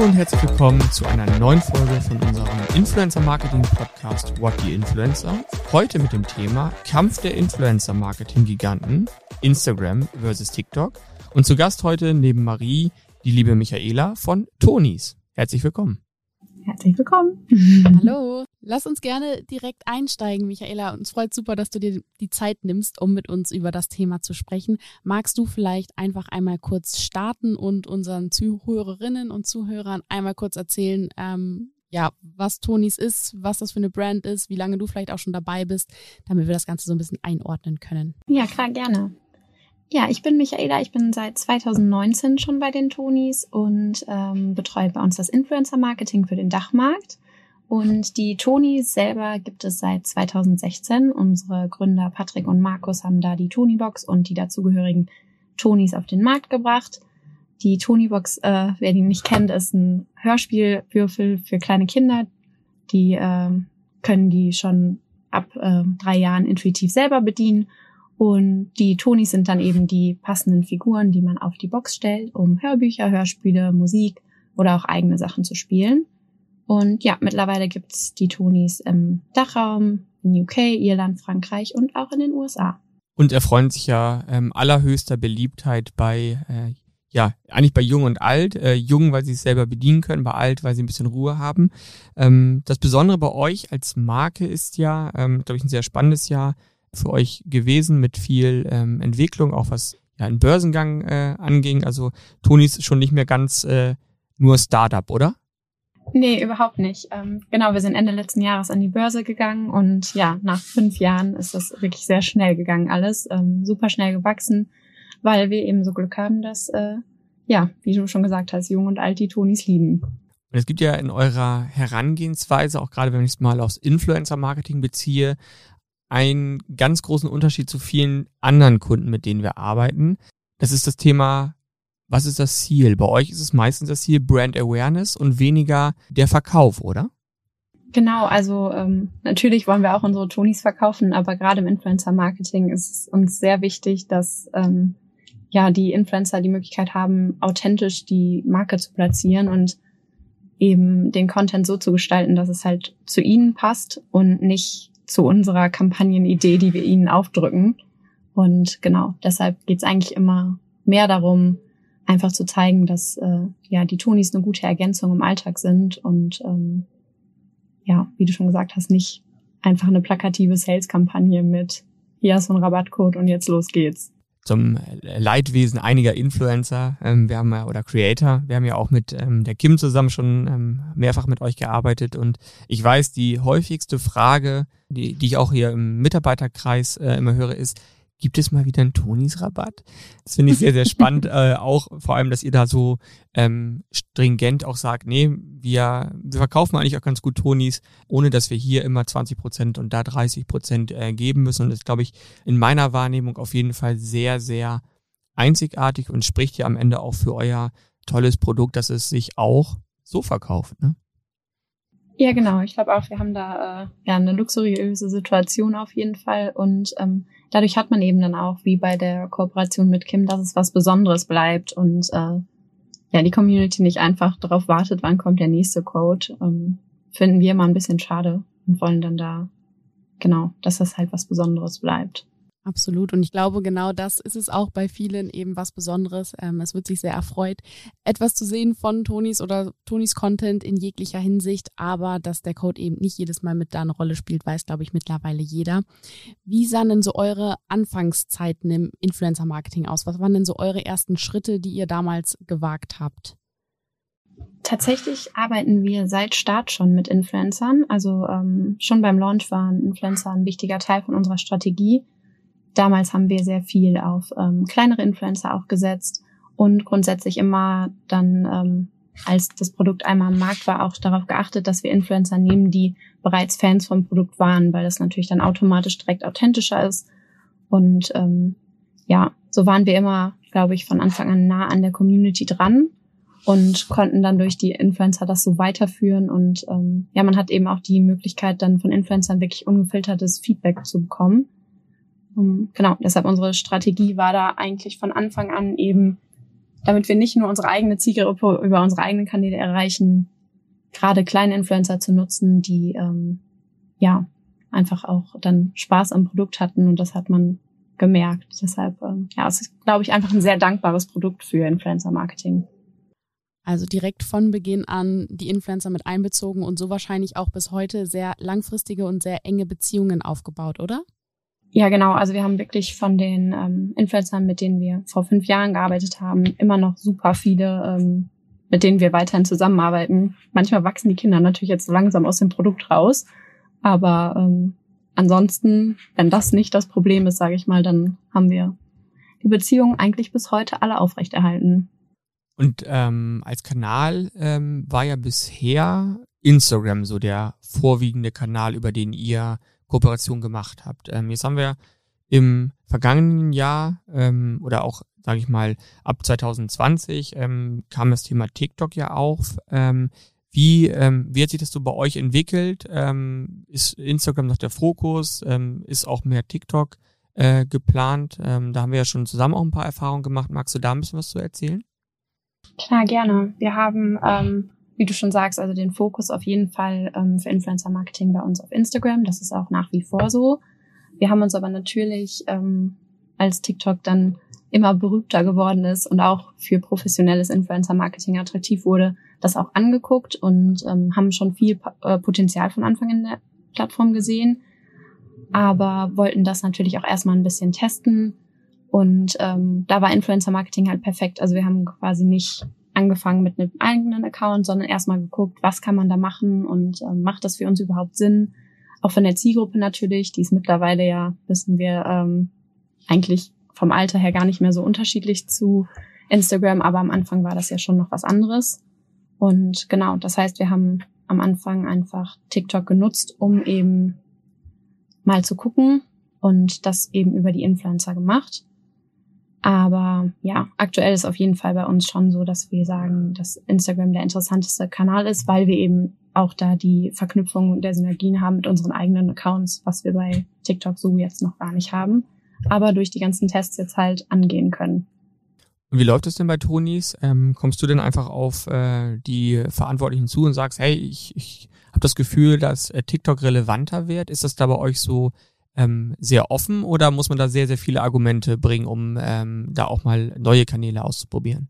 Hallo und herzlich willkommen zu einer neuen Folge von unserem Influencer Marketing Podcast What the Influencer. Heute mit dem Thema Kampf der Influencer Marketing Giganten, Instagram versus TikTok. Und zu Gast heute neben Marie die liebe Michaela von Tonis. Herzlich willkommen. Herzlich willkommen. Hallo. Lass uns gerne direkt einsteigen, Michaela. Uns freut super, dass du dir die Zeit nimmst, um mit uns über das Thema zu sprechen. Magst du vielleicht einfach einmal kurz starten und unseren Zuhörerinnen und Zuhörern einmal kurz erzählen, ähm, ja, was Tonis ist, was das für eine Brand ist, wie lange du vielleicht auch schon dabei bist, damit wir das Ganze so ein bisschen einordnen können. Ja, klar, gerne. Ja, ich bin Michaela, ich bin seit 2019 schon bei den Tonis und ähm, betreue bei uns das Influencer-Marketing für den Dachmarkt. Und die Tonis selber gibt es seit 2016. Unsere Gründer Patrick und Markus haben da die Tony-Box und die dazugehörigen Tonis auf den Markt gebracht. Die Tony-Box, äh, wer die nicht kennt, ist ein Hörspielwürfel für kleine Kinder. Die äh, können die schon ab äh, drei Jahren intuitiv selber bedienen und die Tonis sind dann eben die passenden Figuren, die man auf die Box stellt, um Hörbücher, Hörspiele, Musik oder auch eigene Sachen zu spielen. Und ja, mittlerweile gibt's die Tonis im Dachraum, in UK, Irland, Frankreich und auch in den USA. Und erfreuen sich ja ähm, allerhöchster Beliebtheit bei, äh, ja, eigentlich bei Jung und Alt. Äh, jung, weil sie es selber bedienen können, bei Alt, weil sie ein bisschen Ruhe haben. Ähm, das Besondere bei euch als Marke ist ja, ähm, glaube ich, ein sehr spannendes Jahr, für euch gewesen mit viel ähm, Entwicklung, auch was ja einen Börsengang äh, anging. Also Toni ist schon nicht mehr ganz äh, nur Startup, oder? Nee, überhaupt nicht. Ähm, genau, wir sind Ende letzten Jahres an die Börse gegangen und ja, nach fünf Jahren ist das wirklich sehr schnell gegangen alles, ähm, super schnell gewachsen, weil wir eben so Glück haben, dass, äh, ja, wie du schon gesagt hast, Jung und Alt die Tonis lieben. Und es gibt ja in eurer Herangehensweise, auch gerade wenn ich es mal aufs Influencer-Marketing beziehe, einen ganz großen Unterschied zu vielen anderen Kunden, mit denen wir arbeiten. Das ist das Thema, was ist das Ziel? Bei euch ist es meistens das Ziel Brand Awareness und weniger der Verkauf, oder? Genau, also ähm, natürlich wollen wir auch unsere Tonis verkaufen, aber gerade im Influencer-Marketing ist es uns sehr wichtig, dass ähm, ja die Influencer die Möglichkeit haben, authentisch die Marke zu platzieren und eben den Content so zu gestalten, dass es halt zu ihnen passt und nicht zu unserer Kampagnenidee, die wir ihnen aufdrücken. Und genau, deshalb geht's eigentlich immer mehr darum, einfach zu zeigen, dass äh, ja die Tonis eine gute Ergänzung im Alltag sind und ähm, ja, wie du schon gesagt hast, nicht einfach eine plakative Sales-Kampagne mit hier hast du einen Rabattcode und jetzt los geht's zum Leidwesen einiger Influencer. Ähm, wir haben ja, oder Creator, wir haben ja auch mit ähm, der Kim zusammen schon ähm, mehrfach mit euch gearbeitet und ich weiß, die häufigste Frage, die, die ich auch hier im Mitarbeiterkreis äh, immer höre, ist, gibt es mal wieder einen Tonis-Rabatt? Das finde ich sehr, sehr spannend. äh, auch vor allem, dass ihr da so ähm, stringent auch sagt, nee, wir, wir verkaufen eigentlich auch ganz gut Tonis, ohne dass wir hier immer 20 Prozent und da 30 Prozent äh, geben müssen. Und das glaube ich in meiner Wahrnehmung auf jeden Fall sehr, sehr einzigartig und spricht ja am Ende auch für euer tolles Produkt, dass es sich auch so verkauft. Ne? Ja, genau. Ich glaube auch, wir haben da äh, ja eine luxuriöse Situation auf jeden Fall und ähm, dadurch hat man eben dann auch, wie bei der Kooperation mit Kim, dass es was Besonderes bleibt und äh, ja, die Community nicht einfach darauf wartet, wann kommt der nächste Code, ähm, finden wir immer ein bisschen schade und wollen dann da, genau, dass das halt was Besonderes bleibt. Absolut. Und ich glaube, genau das ist es auch bei vielen eben was Besonderes. Ähm, es wird sich sehr erfreut, etwas zu sehen von Tonis oder Tonis Content in jeglicher Hinsicht. Aber dass der Code eben nicht jedes Mal mit da eine Rolle spielt, weiß, glaube ich, mittlerweile jeder. Wie sahen denn so eure Anfangszeiten im Influencer-Marketing aus? Was waren denn so eure ersten Schritte, die ihr damals gewagt habt? Tatsächlich arbeiten wir seit Start schon mit Influencern. Also ähm, schon beim Launch waren Influencer ein wichtiger Teil von unserer Strategie Damals haben wir sehr viel auf ähm, kleinere Influencer auch gesetzt und grundsätzlich immer dann, ähm, als das Produkt einmal am Markt war, auch darauf geachtet, dass wir Influencer nehmen, die bereits Fans vom Produkt waren, weil das natürlich dann automatisch direkt authentischer ist. Und ähm, ja, so waren wir immer, glaube ich, von Anfang an nah an der Community dran und konnten dann durch die Influencer das so weiterführen. Und ähm, ja, man hat eben auch die Möglichkeit, dann von Influencern wirklich ungefiltertes Feedback zu bekommen. Genau, deshalb unsere Strategie war da eigentlich von Anfang an eben damit wir nicht nur unsere eigene Zielgruppe über unsere eigenen Kanäle erreichen, gerade kleine Influencer zu nutzen, die ähm, ja einfach auch dann Spaß am Produkt hatten und das hat man gemerkt. Deshalb, ähm, ja, es ist, glaube ich, einfach ein sehr dankbares Produkt für Influencer-Marketing. Also direkt von Beginn an die Influencer mit einbezogen und so wahrscheinlich auch bis heute sehr langfristige und sehr enge Beziehungen aufgebaut, oder? Ja, genau. Also wir haben wirklich von den ähm, Influencern, mit denen wir vor fünf Jahren gearbeitet haben, immer noch super viele, ähm, mit denen wir weiterhin zusammenarbeiten. Manchmal wachsen die Kinder natürlich jetzt so langsam aus dem Produkt raus, aber ähm, ansonsten, wenn das nicht das Problem ist, sage ich mal, dann haben wir die Beziehungen eigentlich bis heute alle aufrechterhalten. Und ähm, als Kanal ähm, war ja bisher Instagram so der vorwiegende Kanal, über den ihr Kooperation gemacht habt. Ähm, jetzt haben wir im vergangenen Jahr ähm, oder auch, sage ich mal, ab 2020 ähm, kam das Thema TikTok ja auf. Ähm, wie, ähm, wie hat sich das so bei euch entwickelt? Ähm, ist Instagram noch der Fokus? Ähm, ist auch mehr TikTok äh, geplant? Ähm, da haben wir ja schon zusammen auch ein paar Erfahrungen gemacht. Magst du da ein bisschen was zu erzählen? Klar, gerne. Wir haben, ähm, wie du schon sagst, also den Fokus auf jeden Fall ähm, für Influencer-Marketing bei uns auf Instagram. Das ist auch nach wie vor so. Wir haben uns aber natürlich, ähm, als TikTok dann immer berühmter geworden ist und auch für professionelles Influencer-Marketing attraktiv wurde, das auch angeguckt und ähm, haben schon viel äh, Potenzial von Anfang in der Plattform gesehen, aber wollten das natürlich auch erstmal ein bisschen testen. Und ähm, da war Influencer-Marketing halt perfekt. Also wir haben quasi nicht angefangen mit einem eigenen Account, sondern erstmal geguckt, was kann man da machen und ähm, macht das für uns überhaupt Sinn? Auch von der Zielgruppe natürlich, die ist mittlerweile ja, wissen wir, ähm, eigentlich vom Alter her gar nicht mehr so unterschiedlich zu Instagram, aber am Anfang war das ja schon noch was anderes. Und genau, das heißt, wir haben am Anfang einfach TikTok genutzt, um eben mal zu gucken und das eben über die Influencer gemacht. Aber ja, aktuell ist auf jeden Fall bei uns schon so, dass wir sagen, dass Instagram der interessanteste Kanal ist, weil wir eben auch da die Verknüpfung der Synergien haben mit unseren eigenen Accounts, was wir bei TikTok so jetzt noch gar nicht haben, aber durch die ganzen Tests jetzt halt angehen können. Und wie läuft es denn bei Tonis? Ähm, kommst du denn einfach auf äh, die Verantwortlichen zu und sagst, hey, ich, ich habe das Gefühl, dass äh, TikTok relevanter wird? Ist das da bei euch so ähm, sehr offen oder muss man da sehr, sehr viele Argumente bringen, um ähm, da auch mal neue Kanäle auszuprobieren?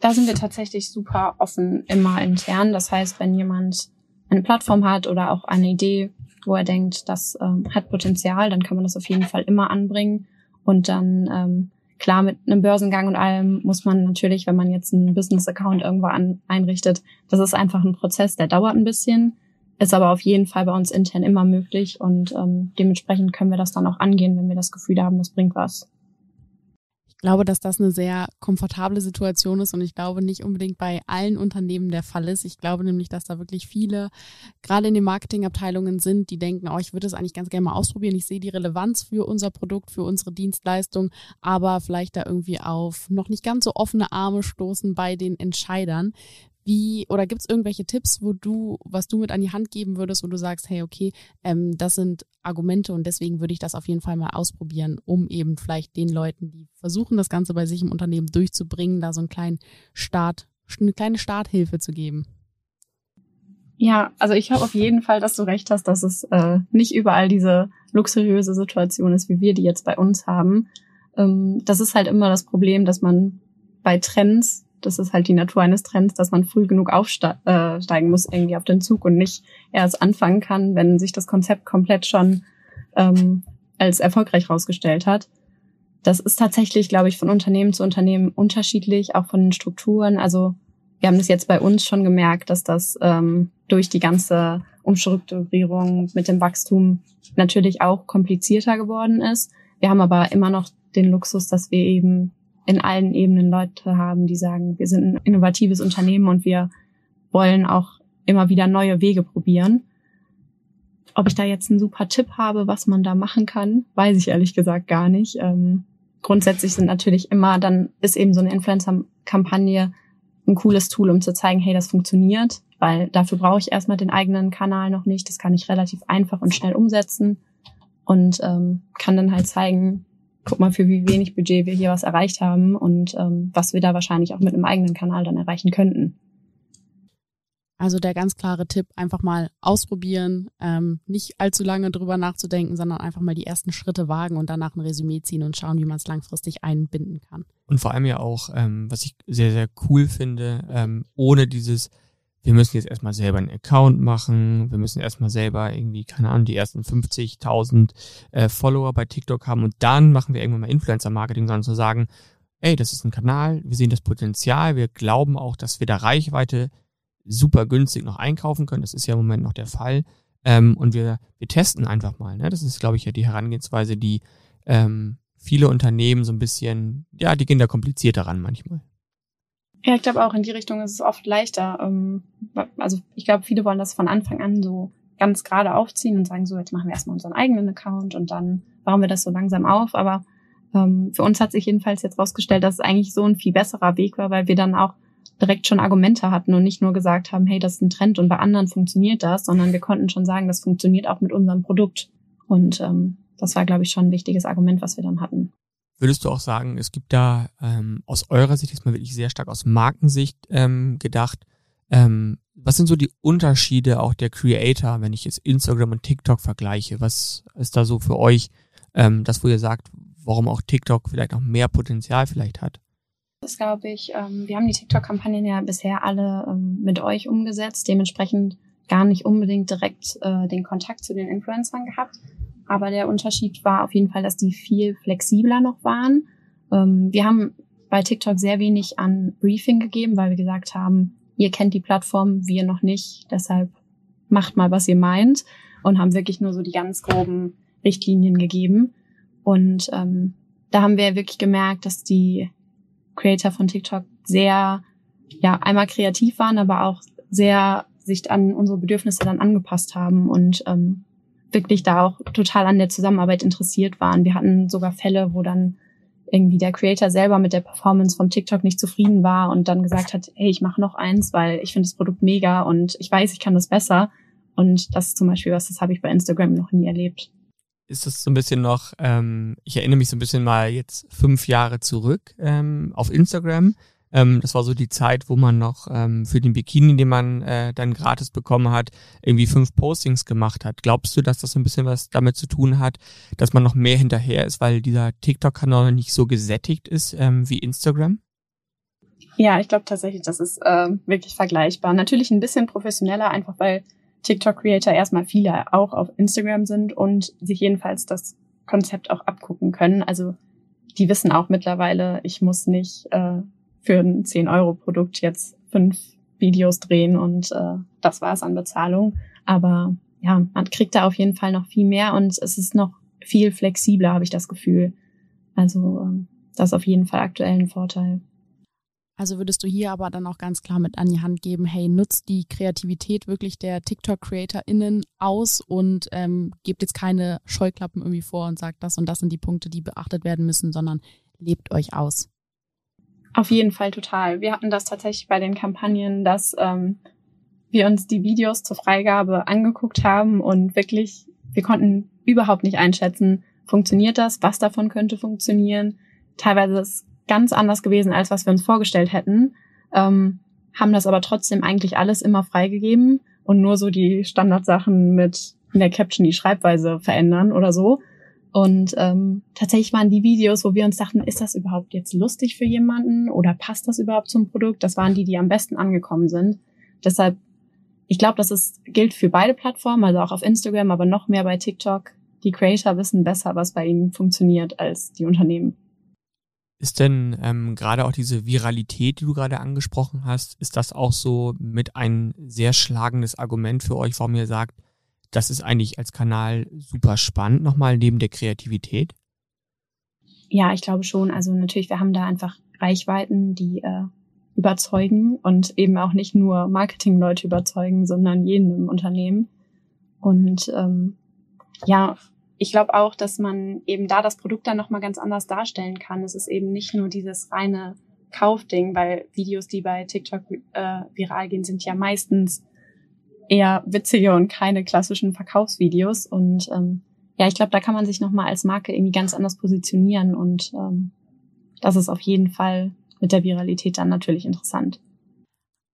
Da sind wir tatsächlich super offen immer intern. Das heißt, wenn jemand eine Plattform hat oder auch eine Idee, wo er denkt, das ähm, hat Potenzial, dann kann man das auf jeden Fall immer anbringen und dann ähm, Klar, mit einem Börsengang und allem muss man natürlich, wenn man jetzt einen Business-Account irgendwo an, einrichtet, das ist einfach ein Prozess, der dauert ein bisschen, ist aber auf jeden Fall bei uns intern immer möglich und ähm, dementsprechend können wir das dann auch angehen, wenn wir das Gefühl haben, das bringt was. Ich glaube, dass das eine sehr komfortable Situation ist und ich glaube nicht unbedingt bei allen Unternehmen der Fall ist. Ich glaube nämlich, dass da wirklich viele, gerade in den Marketingabteilungen sind, die denken, oh, ich würde es eigentlich ganz gerne mal ausprobieren. Ich sehe die Relevanz für unser Produkt, für unsere Dienstleistung, aber vielleicht da irgendwie auf noch nicht ganz so offene Arme stoßen bei den Entscheidern. Wie, oder gibt es irgendwelche Tipps, wo du, was du mit an die Hand geben würdest, wo du sagst, hey, okay, ähm, das sind Argumente und deswegen würde ich das auf jeden Fall mal ausprobieren, um eben vielleicht den Leuten, die versuchen, das Ganze bei sich im Unternehmen durchzubringen, da so einen kleinen Start, eine kleine Starthilfe zu geben? Ja, also ich habe auf jeden Fall, dass du recht hast, dass es äh, nicht überall diese luxuriöse Situation ist, wie wir die jetzt bei uns haben. Ähm, das ist halt immer das Problem, dass man bei Trends das ist halt die Natur eines Trends, dass man früh genug aufsteigen äh, muss irgendwie auf den Zug und nicht erst anfangen kann, wenn sich das Konzept komplett schon ähm, als erfolgreich rausgestellt hat. Das ist tatsächlich, glaube ich, von Unternehmen zu Unternehmen unterschiedlich, auch von den Strukturen. Also wir haben das jetzt bei uns schon gemerkt, dass das ähm, durch die ganze Umstrukturierung mit dem Wachstum natürlich auch komplizierter geworden ist. Wir haben aber immer noch den Luxus, dass wir eben in allen Ebenen Leute haben, die sagen, wir sind ein innovatives Unternehmen und wir wollen auch immer wieder neue Wege probieren. Ob ich da jetzt einen super Tipp habe, was man da machen kann, weiß ich ehrlich gesagt gar nicht. Ähm, grundsätzlich sind natürlich immer, dann ist eben so eine Influencer-Kampagne ein cooles Tool, um zu zeigen, hey, das funktioniert, weil dafür brauche ich erstmal den eigenen Kanal noch nicht. Das kann ich relativ einfach und schnell umsetzen und ähm, kann dann halt zeigen, guck mal, für wie wenig Budget wir hier was erreicht haben und ähm, was wir da wahrscheinlich auch mit einem eigenen Kanal dann erreichen könnten. Also der ganz klare Tipp, einfach mal ausprobieren, ähm, nicht allzu lange drüber nachzudenken, sondern einfach mal die ersten Schritte wagen und danach ein Resümee ziehen und schauen, wie man es langfristig einbinden kann. Und vor allem ja auch, ähm, was ich sehr, sehr cool finde, ähm, ohne dieses, wir müssen jetzt erstmal selber einen Account machen, wir müssen erstmal selber irgendwie, keine Ahnung, die ersten 50.000 äh, Follower bei TikTok haben und dann machen wir irgendwann mal Influencer-Marketing, sondern zu sagen, ey, das ist ein Kanal, wir sehen das Potenzial, wir glauben auch, dass wir da Reichweite super günstig noch einkaufen können. Das ist ja im Moment noch der Fall. Ähm, und wir, wir testen einfach mal. Ne? Das ist, glaube ich, ja die Herangehensweise, die ähm, viele Unternehmen so ein bisschen, ja, die gehen da komplizierter ran manchmal. Ja, ich glaube auch in die Richtung ist es oft leichter. Ähm, also ich glaube, viele wollen das von Anfang an so ganz gerade aufziehen und sagen so, jetzt machen wir erstmal unseren eigenen Account und dann bauen wir das so langsam auf. Aber ähm, für uns hat sich jedenfalls jetzt rausgestellt, dass es eigentlich so ein viel besserer Weg war, weil wir dann auch direkt schon Argumente hatten und nicht nur gesagt haben, hey, das ist ein Trend und bei anderen funktioniert das, sondern wir konnten schon sagen, das funktioniert auch mit unserem Produkt. Und ähm, das war, glaube ich, schon ein wichtiges Argument, was wir dann hatten. Würdest du auch sagen, es gibt da ähm, aus eurer Sicht, jetzt mal wirklich sehr stark aus Markensicht ähm, gedacht, ähm, was sind so die Unterschiede auch der Creator, wenn ich jetzt Instagram und TikTok vergleiche? Was ist da so für euch ähm, das, wo ihr sagt, warum auch TikTok vielleicht noch mehr Potenzial vielleicht hat? Das glaube ich. Ähm, wir haben die TikTok-Kampagnen ja bisher alle ähm, mit euch umgesetzt, dementsprechend gar nicht unbedingt direkt äh, den Kontakt zu den Influencern gehabt. Aber der Unterschied war auf jeden Fall, dass die viel flexibler noch waren. Ähm, wir haben bei TikTok sehr wenig an Briefing gegeben, weil wir gesagt haben, ihr kennt die Plattform, wir noch nicht, deshalb macht mal, was ihr meint und haben wirklich nur so die ganz groben Richtlinien gegeben. Und ähm, da haben wir wirklich gemerkt, dass die Creator von TikTok sehr, ja, einmal kreativ waren, aber auch sehr sich an unsere Bedürfnisse dann angepasst haben und ähm, wirklich da auch total an der Zusammenarbeit interessiert waren. Wir hatten sogar Fälle, wo dann irgendwie der Creator selber mit der Performance vom TikTok nicht zufrieden war und dann gesagt hat, hey, ich mache noch eins, weil ich finde das Produkt mega und ich weiß, ich kann das besser. Und das ist zum Beispiel was, das habe ich bei Instagram noch nie erlebt ist es so ein bisschen noch, ähm, ich erinnere mich so ein bisschen mal jetzt fünf Jahre zurück ähm, auf Instagram. Ähm, das war so die Zeit, wo man noch ähm, für den Bikini, den man äh, dann gratis bekommen hat, irgendwie fünf Postings gemacht hat. Glaubst du, dass das ein bisschen was damit zu tun hat, dass man noch mehr hinterher ist, weil dieser TikTok-Kanal nicht so gesättigt ist ähm, wie Instagram? Ja, ich glaube tatsächlich, das ist äh, wirklich vergleichbar. Natürlich ein bisschen professioneller, einfach weil TikTok-Creator erstmal viele auch auf Instagram sind und sich jedenfalls das Konzept auch abgucken können. Also die wissen auch mittlerweile, ich muss nicht äh, für ein 10-Euro-Produkt jetzt fünf Videos drehen und äh, das war's an Bezahlung. Aber ja, man kriegt da auf jeden Fall noch viel mehr und es ist noch viel flexibler, habe ich das Gefühl. Also äh, das ist auf jeden Fall aktuell ein Vorteil. Also würdest du hier aber dann auch ganz klar mit an die Hand geben, hey, nutzt die Kreativität wirklich der TikTok-CreatorInnen aus und ähm, gebt jetzt keine Scheuklappen irgendwie vor und sagt, das und das sind die Punkte, die beachtet werden müssen, sondern lebt euch aus. Auf jeden Fall total. Wir hatten das tatsächlich bei den Kampagnen, dass ähm, wir uns die Videos zur Freigabe angeguckt haben und wirklich, wir konnten überhaupt nicht einschätzen, funktioniert das, was davon könnte funktionieren. Teilweise ist ganz anders gewesen, als was wir uns vorgestellt hätten, ähm, haben das aber trotzdem eigentlich alles immer freigegeben und nur so die Standardsachen mit in der Caption die Schreibweise verändern oder so. Und ähm, tatsächlich waren die Videos, wo wir uns dachten, ist das überhaupt jetzt lustig für jemanden oder passt das überhaupt zum Produkt? Das waren die, die am besten angekommen sind. Deshalb, ich glaube, das ist, gilt für beide Plattformen, also auch auf Instagram, aber noch mehr bei TikTok. Die Creator wissen besser, was bei ihnen funktioniert, als die Unternehmen. Ist denn ähm, gerade auch diese Viralität, die du gerade angesprochen hast, ist das auch so mit ein sehr schlagendes Argument für euch, warum ihr sagt, das ist eigentlich als Kanal super spannend, nochmal neben der Kreativität? Ja, ich glaube schon. Also natürlich, wir haben da einfach Reichweiten, die äh, überzeugen und eben auch nicht nur Marketingleute überzeugen, sondern jeden im Unternehmen. Und ähm, ja, ich glaube auch, dass man eben da das Produkt dann nochmal ganz anders darstellen kann. Es ist eben nicht nur dieses reine Kaufding, weil Videos, die bei TikTok äh, viral gehen, sind ja meistens eher witzige und keine klassischen Verkaufsvideos. Und ähm, ja, ich glaube, da kann man sich nochmal als Marke irgendwie ganz anders positionieren und ähm, das ist auf jeden Fall mit der Viralität dann natürlich interessant.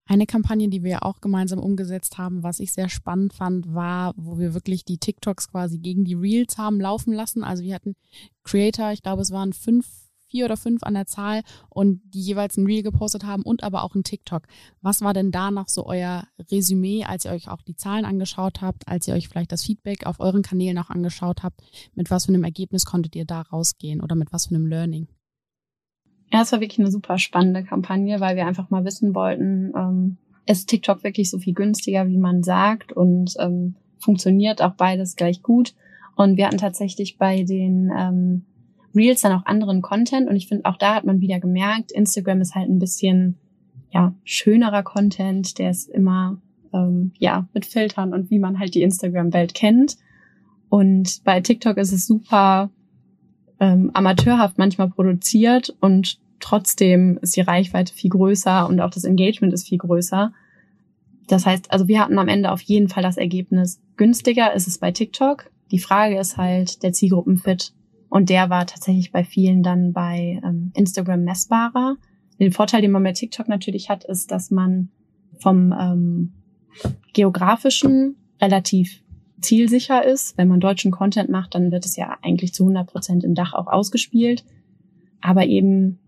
Eine Kampagne, die wir auch gemeinsam umgesetzt haben, was ich sehr spannend fand, war, wo wir wirklich die TikToks quasi gegen die Reels haben laufen lassen. Also wir hatten Creator, ich glaube, es waren fünf, vier oder fünf an der Zahl und die jeweils ein Reel gepostet haben und aber auch ein TikTok. Was war denn da noch so euer Resümee, als ihr euch auch die Zahlen angeschaut habt, als ihr euch vielleicht das Feedback auf euren Kanälen auch angeschaut habt? Mit was für einem Ergebnis konntet ihr da rausgehen oder mit was für einem Learning? Ja, es war wirklich eine super spannende Kampagne, weil wir einfach mal wissen wollten, ähm, ist TikTok wirklich so viel günstiger, wie man sagt und ähm, funktioniert auch beides gleich gut. Und wir hatten tatsächlich bei den ähm, Reels dann auch anderen Content und ich finde auch da hat man wieder gemerkt, Instagram ist halt ein bisschen ja schönerer Content, der ist immer ähm, ja mit Filtern und wie man halt die Instagram-Welt kennt. Und bei TikTok ist es super ähm, amateurhaft manchmal produziert und trotzdem ist die Reichweite viel größer und auch das Engagement ist viel größer. Das heißt, also wir hatten am Ende auf jeden Fall das Ergebnis. Günstiger ist es bei TikTok. Die Frage ist halt der Zielgruppenfit. Und der war tatsächlich bei vielen dann bei ähm, Instagram messbarer. Den Vorteil, den man bei TikTok natürlich hat, ist, dass man vom ähm, geografischen relativ zielsicher ist. Wenn man deutschen Content macht, dann wird es ja eigentlich zu 100 Prozent im Dach auch ausgespielt. Aber eben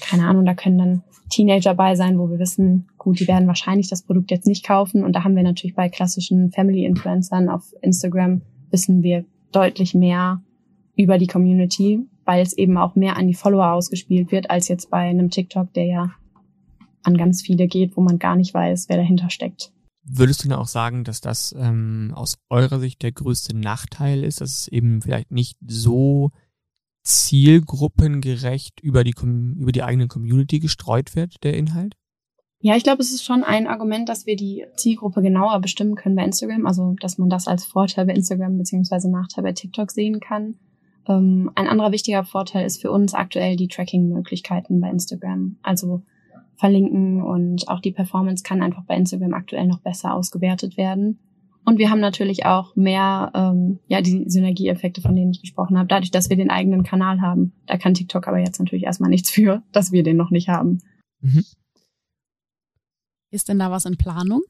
keine Ahnung, da können dann Teenager bei sein, wo wir wissen, gut, die werden wahrscheinlich das Produkt jetzt nicht kaufen. Und da haben wir natürlich bei klassischen Family-Influencern auf Instagram wissen wir deutlich mehr über die Community, weil es eben auch mehr an die Follower ausgespielt wird, als jetzt bei einem TikTok, der ja an ganz viele geht, wo man gar nicht weiß, wer dahinter steckt. Würdest du denn auch sagen, dass das ähm, aus eurer Sicht der größte Nachteil ist, dass es eben vielleicht nicht so zielgruppengerecht über die, über die eigene Community gestreut wird, der Inhalt? Ja, ich glaube, es ist schon ein Argument, dass wir die Zielgruppe genauer bestimmen können bei Instagram. Also, dass man das als Vorteil bei Instagram beziehungsweise Nachteil bei TikTok sehen kann. Ähm, ein anderer wichtiger Vorteil ist für uns aktuell die Tracking-Möglichkeiten bei Instagram. Also verlinken und auch die Performance kann einfach bei Instagram aktuell noch besser ausgewertet werden. Und wir haben natürlich auch mehr, ähm, ja, die Synergieeffekte, von denen ich gesprochen habe, dadurch, dass wir den eigenen Kanal haben. Da kann TikTok aber jetzt natürlich erstmal nichts für, dass wir den noch nicht haben. Mhm. Ist denn da was in Planung?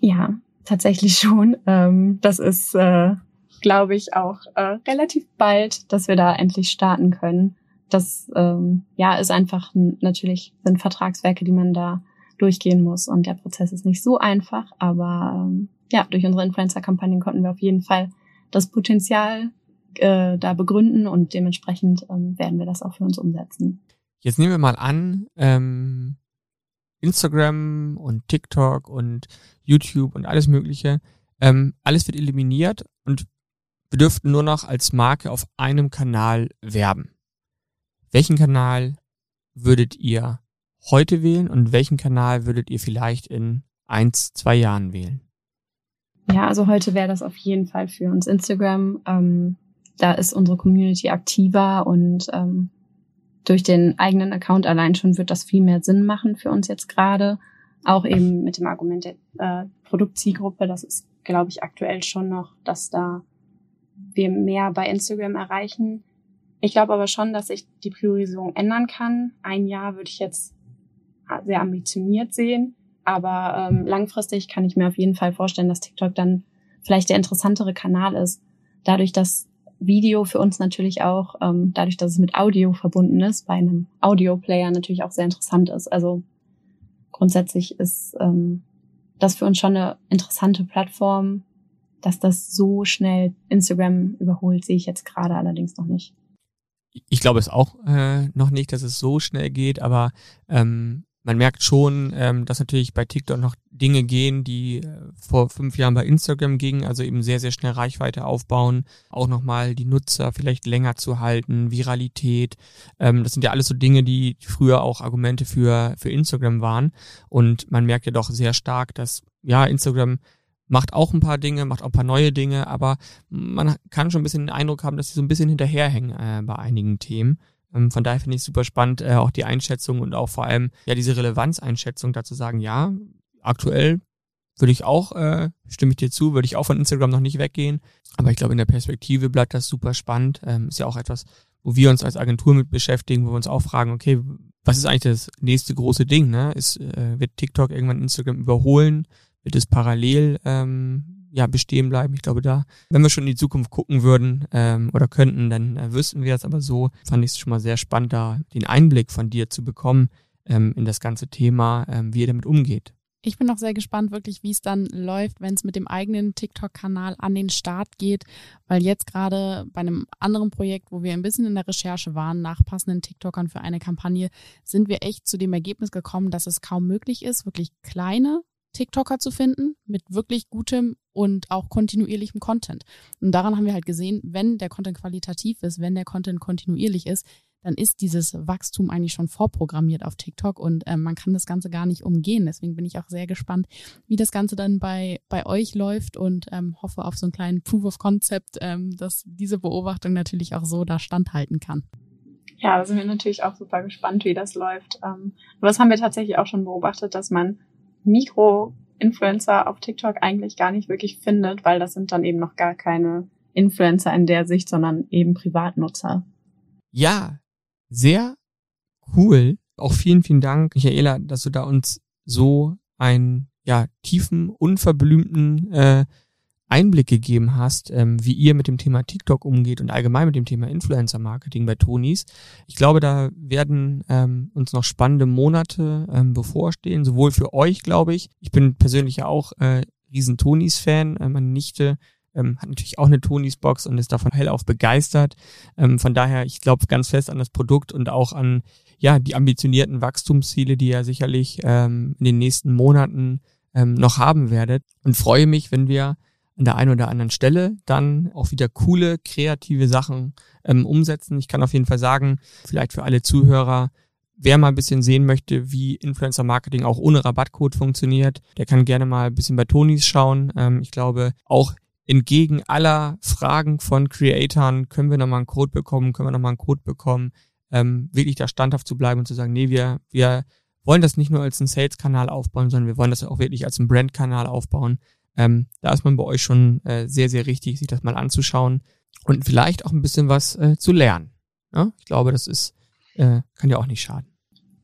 Ja, tatsächlich schon. Ähm, das ist, äh, glaube ich, auch äh, relativ bald, dass wir da endlich starten können. Das ähm, ja ist einfach natürlich sind Vertragswerke, die man da durchgehen muss. Und der Prozess ist nicht so einfach, aber ähm, ja, durch unsere Influencer-Kampagnen konnten wir auf jeden Fall das Potenzial äh, da begründen und dementsprechend ähm, werden wir das auch für uns umsetzen. Jetzt nehmen wir mal an, ähm, Instagram und TikTok und YouTube und alles Mögliche, ähm, alles wird eliminiert und wir dürften nur noch als Marke auf einem Kanal werben. Welchen Kanal würdet ihr heute wählen und welchen Kanal würdet ihr vielleicht in eins, zwei Jahren wählen? Ja, also heute wäre das auf jeden Fall für uns Instagram. Ähm, da ist unsere Community aktiver und ähm, durch den eigenen Account allein schon wird das viel mehr Sinn machen für uns jetzt gerade. Auch eben mit dem Argument der äh, Produktzielgruppe. Das ist, glaube ich, aktuell schon noch, dass da wir mehr bei Instagram erreichen. Ich glaube aber schon, dass sich die Priorisierung ändern kann. Ein Jahr würde ich jetzt sehr ambitioniert sehen. Aber ähm, langfristig kann ich mir auf jeden Fall vorstellen, dass TikTok dann vielleicht der interessantere Kanal ist. Dadurch, dass Video für uns natürlich auch, ähm, dadurch, dass es mit Audio verbunden ist, bei einem Audio-Player natürlich auch sehr interessant ist. Also grundsätzlich ist ähm, das für uns schon eine interessante Plattform. Dass das so schnell Instagram überholt, sehe ich jetzt gerade allerdings noch nicht. Ich glaube es auch äh, noch nicht, dass es so schnell geht, aber ähm, man merkt schon, ähm, dass natürlich bei TikTok noch Dinge gehen, die äh, vor fünf Jahren bei Instagram gingen, also eben sehr, sehr schnell Reichweite aufbauen, auch nochmal die Nutzer vielleicht länger zu halten, Viralität. Ähm, das sind ja alles so Dinge, die früher auch Argumente für, für Instagram waren. Und man merkt ja doch sehr stark, dass ja, Instagram macht auch ein paar Dinge, macht auch ein paar neue Dinge, aber man kann schon ein bisschen den Eindruck haben, dass sie so ein bisschen hinterherhängen äh, bei einigen Themen. Ähm, von daher finde ich super spannend, äh, auch die Einschätzung und auch vor allem ja diese Relevanzeinschätzung dazu sagen, ja, aktuell würde ich auch, äh, stimme ich dir zu, würde ich auch von Instagram noch nicht weggehen. Aber ich glaube, in der Perspektive bleibt das super spannend. Ähm, ist ja auch etwas, wo wir uns als Agentur mit beschäftigen, wo wir uns auch fragen, okay, was ist eigentlich das nächste große Ding? Ne? Ist, äh, wird TikTok irgendwann Instagram überholen? Wird es parallel ähm, ja, bestehen bleiben? Ich glaube, da, wenn wir schon in die Zukunft gucken würden ähm, oder könnten, dann äh, wüssten wir es. Aber so fand ich es schon mal sehr spannend, da den Einblick von dir zu bekommen ähm, in das ganze Thema, ähm, wie ihr damit umgeht. Ich bin auch sehr gespannt, wirklich, wie es dann läuft, wenn es mit dem eigenen TikTok-Kanal an den Start geht, weil jetzt gerade bei einem anderen Projekt, wo wir ein bisschen in der Recherche waren nach passenden TikTokern für eine Kampagne, sind wir echt zu dem Ergebnis gekommen, dass es kaum möglich ist, wirklich kleine TikToker zu finden mit wirklich gutem und auch kontinuierlichem Content. Und daran haben wir halt gesehen, wenn der Content qualitativ ist, wenn der Content kontinuierlich ist, dann ist dieses Wachstum eigentlich schon vorprogrammiert auf TikTok und äh, man kann das Ganze gar nicht umgehen. Deswegen bin ich auch sehr gespannt, wie das Ganze dann bei, bei euch läuft und ähm, hoffe auf so einen kleinen Proof of Concept, ähm, dass diese Beobachtung natürlich auch so da standhalten kann. Ja, da sind wir natürlich auch super gespannt, wie das läuft. Ähm, aber das haben wir tatsächlich auch schon beobachtet, dass man Mikro-Influencer auf TikTok eigentlich gar nicht wirklich findet, weil das sind dann eben noch gar keine Influencer in der Sicht, sondern eben Privatnutzer. Ja, sehr cool. Auch vielen, vielen Dank, Michaela, dass du da uns so einen ja, tiefen, unverblümten äh, Einblick gegeben hast, ähm, wie ihr mit dem Thema TikTok umgeht und allgemein mit dem Thema Influencer-Marketing bei Tonis. Ich glaube, da werden ähm, uns noch spannende Monate ähm, bevorstehen, sowohl für euch, glaube ich. Ich bin persönlich ja auch äh, riesen Tonis-Fan. Äh, meine Nichte ähm, hat natürlich auch eine Tonis Box und ist davon hellauf begeistert. Ähm, von daher, ich glaube ganz fest an das Produkt und auch an ja die ambitionierten Wachstumsziele, die ihr sicherlich ähm, in den nächsten Monaten ähm, noch haben werdet und freue mich, wenn wir an der einen oder anderen Stelle dann auch wieder coole, kreative Sachen ähm, umsetzen. Ich kann auf jeden Fall sagen, vielleicht für alle Zuhörer, wer mal ein bisschen sehen möchte, wie Influencer Marketing auch ohne Rabattcode funktioniert, der kann gerne mal ein bisschen bei Tonis schauen. Ähm, ich glaube, auch entgegen aller Fragen von Creatoren, können wir nochmal einen Code bekommen, können wir nochmal einen Code bekommen, ähm, wirklich da standhaft zu bleiben und zu sagen, nee, wir, wir wollen das nicht nur als einen Sales-Kanal aufbauen, sondern wir wollen das auch wirklich als einen Brand-Kanal aufbauen. Ähm, da ist man bei euch schon äh, sehr, sehr richtig, sich das mal anzuschauen und vielleicht auch ein bisschen was äh, zu lernen. Ja? Ich glaube, das ist, äh, kann ja auch nicht schaden.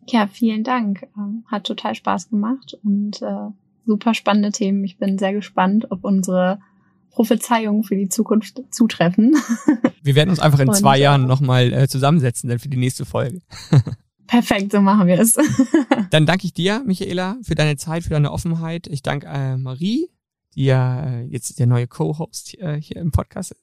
Ja, vielen Dank. Ähm, hat total Spaß gemacht und äh, super spannende Themen. Ich bin sehr gespannt, ob unsere Prophezeiungen für die Zukunft zutreffen. Wir werden uns einfach in Und, zwei Jahren nochmal äh, zusammensetzen, dann für die nächste Folge. Perfekt, so machen wir es. dann danke ich dir, Michaela, für deine Zeit, für deine Offenheit. Ich danke äh, Marie, die ja äh, jetzt der neue Co-Host äh, hier im Podcast ist.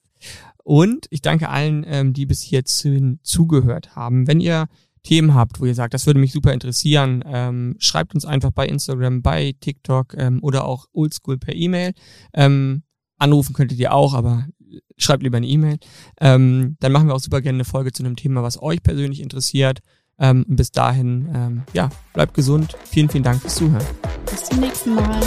Und ich danke allen, ähm, die bis hierzu zugehört haben. Wenn ihr Themen habt, wo ihr sagt, das würde mich super interessieren, ähm, schreibt uns einfach bei Instagram, bei TikTok ähm, oder auch oldschool per E-Mail. Ähm, Anrufen könntet ihr auch, aber schreibt lieber eine E-Mail. Ähm, dann machen wir auch super gerne eine Folge zu einem Thema, was euch persönlich interessiert. Ähm, bis dahin, ähm, ja, bleibt gesund. Vielen, vielen Dank fürs Zuhören. Bis zum nächsten Mal.